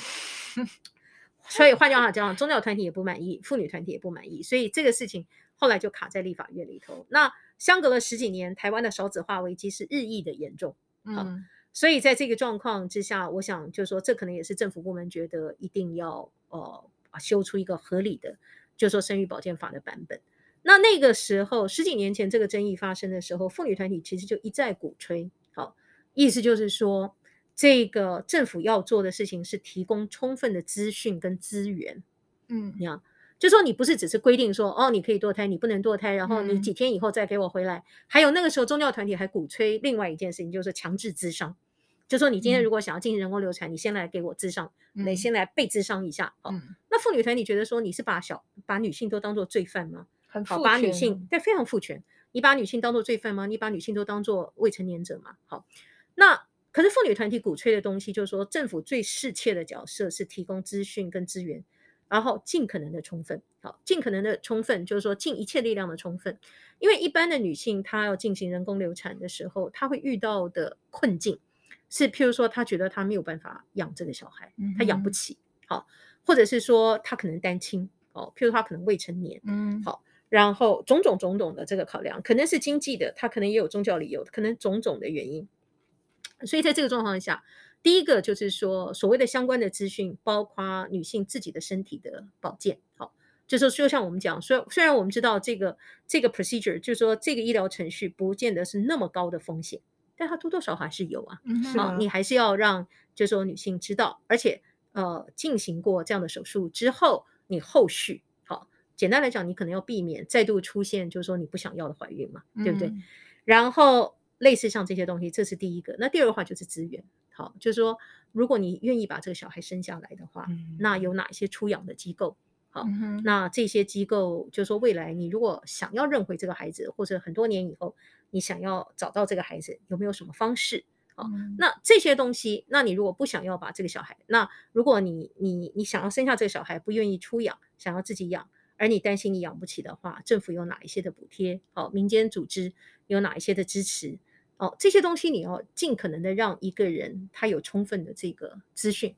所以换句话讲，宗教团体也不满意，妇女团体也不满意，所以这个事情后来就卡在立法院里头。那相隔了十几年，台湾的少子化危机是日益的严重，嗯，所以在这个状况之下，我想就是说，这可能也是政府部门觉得一定要呃修出一个合理的，就是说生育保健法的版本。那那个时候十几年前这个争议发生的时候，妇女团体其实就一再鼓吹。意思就是说，这个政府要做的事情是提供充分的资讯跟资源。嗯，你看，就说你不是只是规定说，哦，你可以堕胎，你不能堕胎，然后你几天以后再给我回来。嗯、还有那个时候，宗教团体还鼓吹另外一件事情，就是强制咨商，就说你今天如果想要进行人工流产，嗯、你先来给我咨商，你先来被咨商一下。好，嗯、那妇女团体觉得说，你是把小把女性都当做罪犯吗？很好，把女性对非常父权，你把女性当做罪犯吗？你把女性都当做未成年者吗？好。那可是妇女团体鼓吹的东西，就是说政府最适切的角色是提供资讯跟资源，然后尽可能的充分，好，尽可能的充分，就是说尽一切力量的充分。因为一般的女性她要进行人工流产的时候，她会遇到的困境是，譬如说她觉得她没有办法养这个小孩，她养不起，好，或者是说她可能单亲，哦，譬如她可能未成年，嗯，好，然后种种种种的这个考量，可能是经济的，她可能也有宗教理由，可能种种的原因。所以在这个状况下，第一个就是说，所谓的相关的资讯，包括女性自己的身体的保健，好，就是说，就像我们讲，虽虽然我们知道这个这个 procedure，就是说这个医疗程序不见得是那么高的风险，但它多多少少还是有啊，嗯、啊，你还是要让就是说女性知道，而且呃进行过这样的手术之后，你后续好，简单来讲，你可能要避免再度出现就是说你不想要的怀孕嘛，对不对？嗯、然后。类似像这些东西，这是第一个。那第二个话就是资源，好，就是说，如果你愿意把这个小孩生下来的话，嗯、那有哪一些出养的机构？好，嗯、那这些机构就是说，未来你如果想要认回这个孩子，或者很多年以后你想要找到这个孩子，有没有什么方式？好，嗯、那这些东西，那你如果不想要把这个小孩，那如果你你你想要生下这个小孩，不愿意出养，想要自己养，而你担心你养不起的话，政府有哪一些的补贴？好，民间组织有哪一些的支持？哦，这些东西你要尽可能的让一个人他有充分的这个资讯，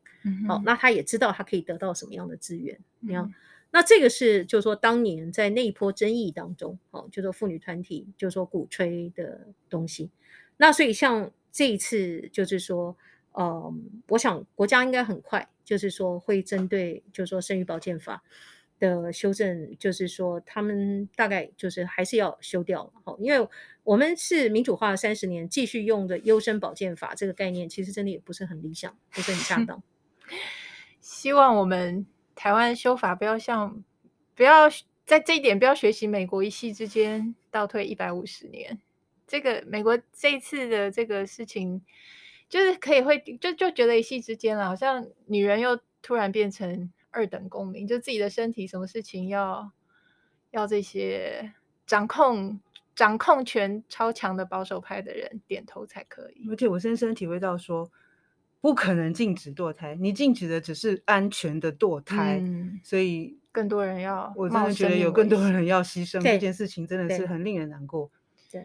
好，那他也知道他可以得到什么样的资源。你看，嗯，那这个是就是说当年在那一波争议当中，哦，就是说妇女团体就是说鼓吹的东西。那所以像这一次就是说，嗯，我想国家应该很快就是说会针对就是说生育保健法。的修正就是说，他们大概就是还是要修掉了哈，因为我们是民主化三十年，继续用的优生保健法这个概念，其实真的也不是很理想，不是很恰当。希望我们台湾修法不要像，不要在这一点不要学习美国一夕之间倒退一百五十年。这个美国这一次的这个事情，就是可以会就就觉得一夕之间了，好像女人又突然变成二等公民，就自己的身体，什么事情要要这些掌控掌控权超强的保守派的人点头才可以。而且我深深体会到说，不可能禁止堕胎，你禁止的只是安全的堕胎，嗯、所以更多人要，我真的觉得有更多人要牺牲，这件事情真的是很令人难过。对，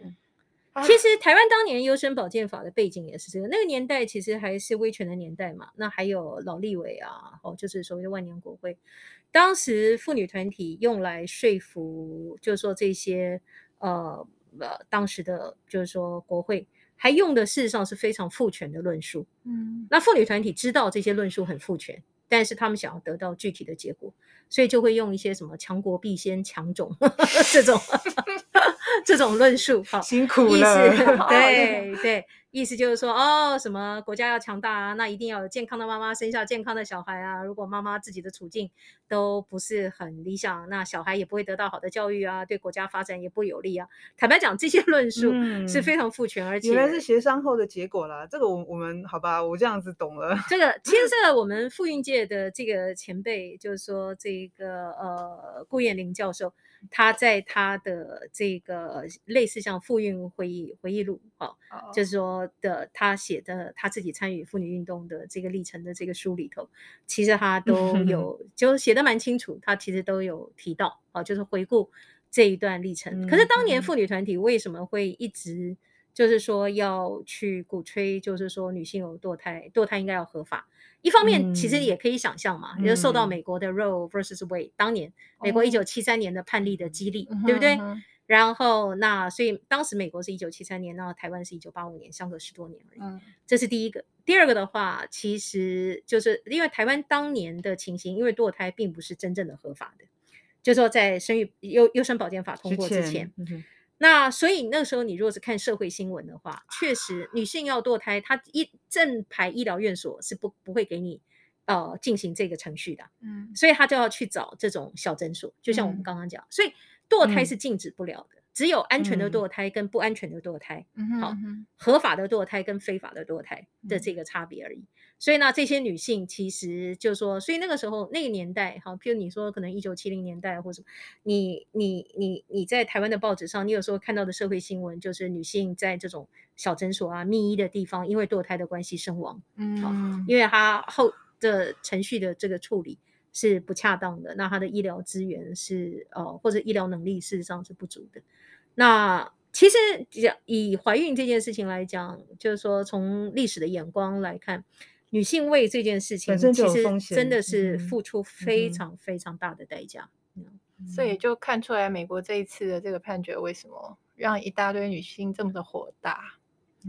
其实台湾当年优生保健法的背景也是这个，那个年代其实还是威权的年代嘛，那还有老立委啊，哦，就是所谓的万年国会，当时妇女团体用来说服，就是说这些呃呃当时的，就是说国会。还用的事实上是非常父权的论述，嗯，那妇女团体知道这些论述很父权，但是他们想要得到具体的结果，所以就会用一些什么强国必先强种 这种 这种论述，好辛苦了，意思对对。意思就是说，哦，什么国家要强大啊？那一定要有健康的妈妈生下健康的小孩啊！如果妈妈自己的处境都不是很理想，那小孩也不会得到好的教育啊，对国家发展也不有利啊。坦白讲，这些论述是非常父权，嗯、而且原来是协商后的结果啦。这个我我们好吧，我这样子懂了。这个其实这个我们妇运界的这个前辈，就是说这个呃顾艳玲教授。他在他的这个类似像妇运回忆回忆录，哈、哦，就是说的他写的他自己参与妇女运动的这个历程的这个书里头，其实他都 有就写的蛮清楚，他其实都有提到，啊，就是回顾这一段历程。可是当年妇女团体为什么会一直就是说要去鼓吹，就是说女性有堕胎，堕胎应该要合法？一方面，其实也可以想象嘛，也、嗯、就受到美国的 Roe versus Wade 当年美国一九七三年的判例的激励，哦、对不对？嗯、然后那所以当时美国是一九七三年，然后台湾是一九八五年，相隔十多年而已。嗯、这是第一个。第二个的话，其实就是因为台湾当年的情形，因为堕胎并不是真正的合法的，就是说在生育优优生保健法通过之前。那所以那时候，你如果是看社会新闻的话，确实女性要堕胎，她一正牌医疗院所是不不会给你呃进行这个程序的，嗯，所以她就要去找这种小诊所，就像我们刚刚讲，嗯、所以堕胎是禁止不了的。嗯只有安全的堕胎跟不安全的堕胎，嗯、好，合法的堕胎跟非法的堕胎的这个差别而已。嗯、所以呢，这些女性其实就是说，所以那个时候那个年代，哈，譬如你说可能一九七零年代或者什么，你你你你在台湾的报纸上，你有时候看到的社会新闻就是女性在这种小诊所啊、密医的地方，因为堕胎的关系身亡，嗯，好，因为她后的程序的这个处理是不恰当的，那她的医疗资源是呃或者医疗能力事实上是不足的。那其实以怀孕这件事情来讲，就是说从历史的眼光来看，女性为这件事情其实真的是付出非常非常大的代价。所以就看出来美国这一次的这个判决为什么让一大堆女性这么的火大，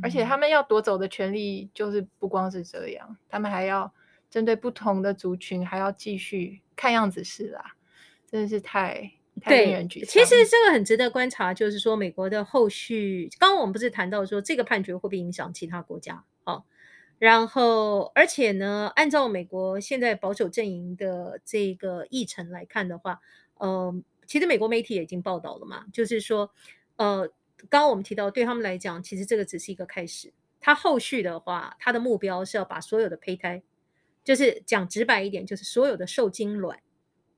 而且他们要夺走的权利就是不光是这样，他们还要针对不同的族群还要继续，看样子是啦，真的是太。对，其实这个很值得观察，就是说美国的后续，刚刚我们不是谈到说这个判决会不会影响其他国家？哦，然后而且呢，按照美国现在保守阵营的这个议程来看的话，呃，其实美国媒体也已经报道了嘛，就是说，呃，刚刚我们提到对他们来讲，其实这个只是一个开始，他后续的话，他的目标是要把所有的胚胎，就是讲直白一点，就是所有的受精卵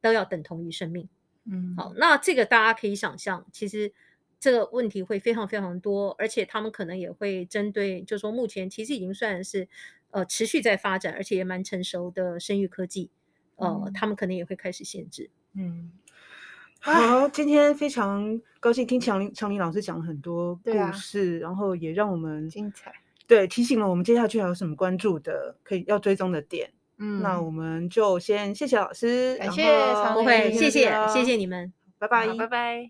都要等同于生命。嗯，好，那这个大家可以想象，其实这个问题会非常非常多，而且他们可能也会针对，就是说目前其实已经算是呃持续在发展，而且也蛮成熟的生育科技，呃，嗯、他们可能也会开始限制。嗯，好，今天非常高兴听长长林老师讲了很多故事，啊、然后也让我们精彩，对，提醒了我们接下去还有什么关注的，可以要追踪的点。嗯，那我们就先谢谢老师，感谢常会，谢谢谢谢你们，拜拜，拜拜。